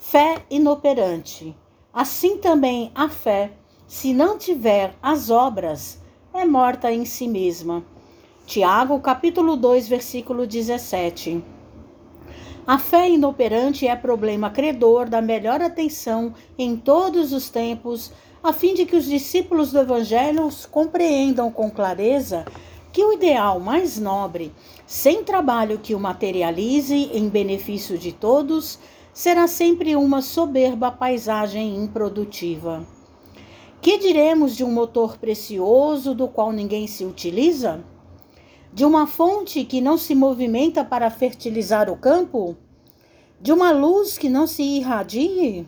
Fé inoperante. Assim também a fé, se não tiver as obras, é morta em si mesma. Tiago, capítulo 2, versículo 17. A fé inoperante é problema credor da melhor atenção em todos os tempos, a fim de que os discípulos do Evangelho compreendam com clareza que o ideal mais nobre, sem trabalho que o materialize em benefício de todos, será sempre uma soberba paisagem improdutiva. Que diremos de um motor precioso do qual ninguém se utiliza? De uma fonte que não se movimenta para fertilizar o campo? De uma luz que não se irradie?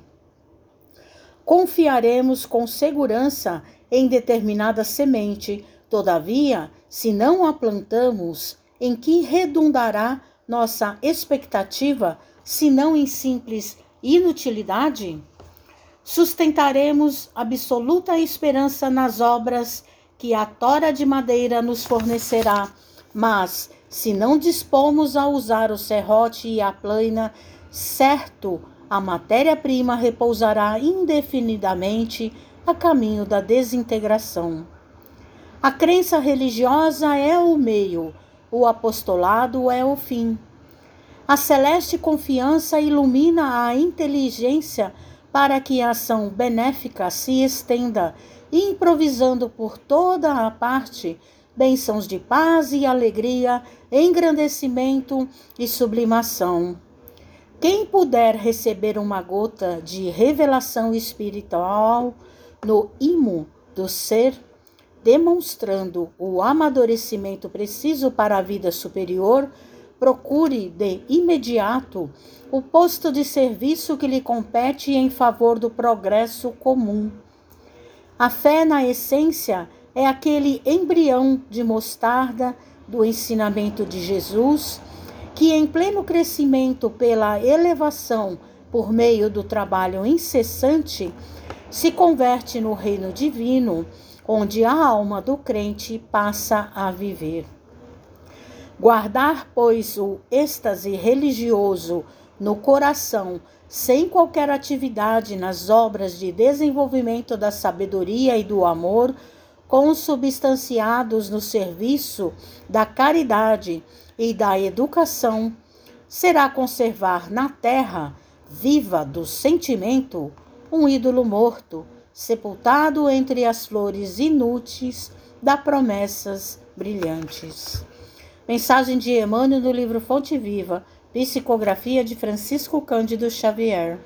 Confiaremos com segurança em determinada semente, todavia, se não a plantamos, em que redundará nossa expectativa se não em simples inutilidade? Sustentaremos absoluta esperança nas obras que a tora de madeira nos fornecerá, mas se não dispomos a usar o serrote e a plana, certo, a matéria-prima repousará indefinidamente a caminho da desintegração. A crença religiosa é o meio, o apostolado é o fim. A celeste confiança ilumina a inteligência para que a ação benéfica se estenda, improvisando por toda a parte bênçãos de paz e alegria, engrandecimento e sublimação. Quem puder receber uma gota de revelação espiritual no imo do ser, demonstrando o amadurecimento preciso para a vida superior, procure de imediato o posto de serviço que lhe compete em favor do progresso comum. A fé, na essência, é aquele embrião de mostarda do ensinamento de Jesus, que, em pleno crescimento pela elevação por meio do trabalho incessante, se converte no reino divino, onde a alma do crente passa a viver. Guardar, pois, o êxtase religioso no coração, sem qualquer atividade nas obras de desenvolvimento da sabedoria e do amor, consubstanciados no serviço da caridade e da educação, será conservar na terra viva do sentimento um ídolo morto, sepultado entre as flores inúteis da promessas brilhantes. Mensagem de Emmanuel no livro Fonte Viva, psicografia de Francisco Cândido Xavier.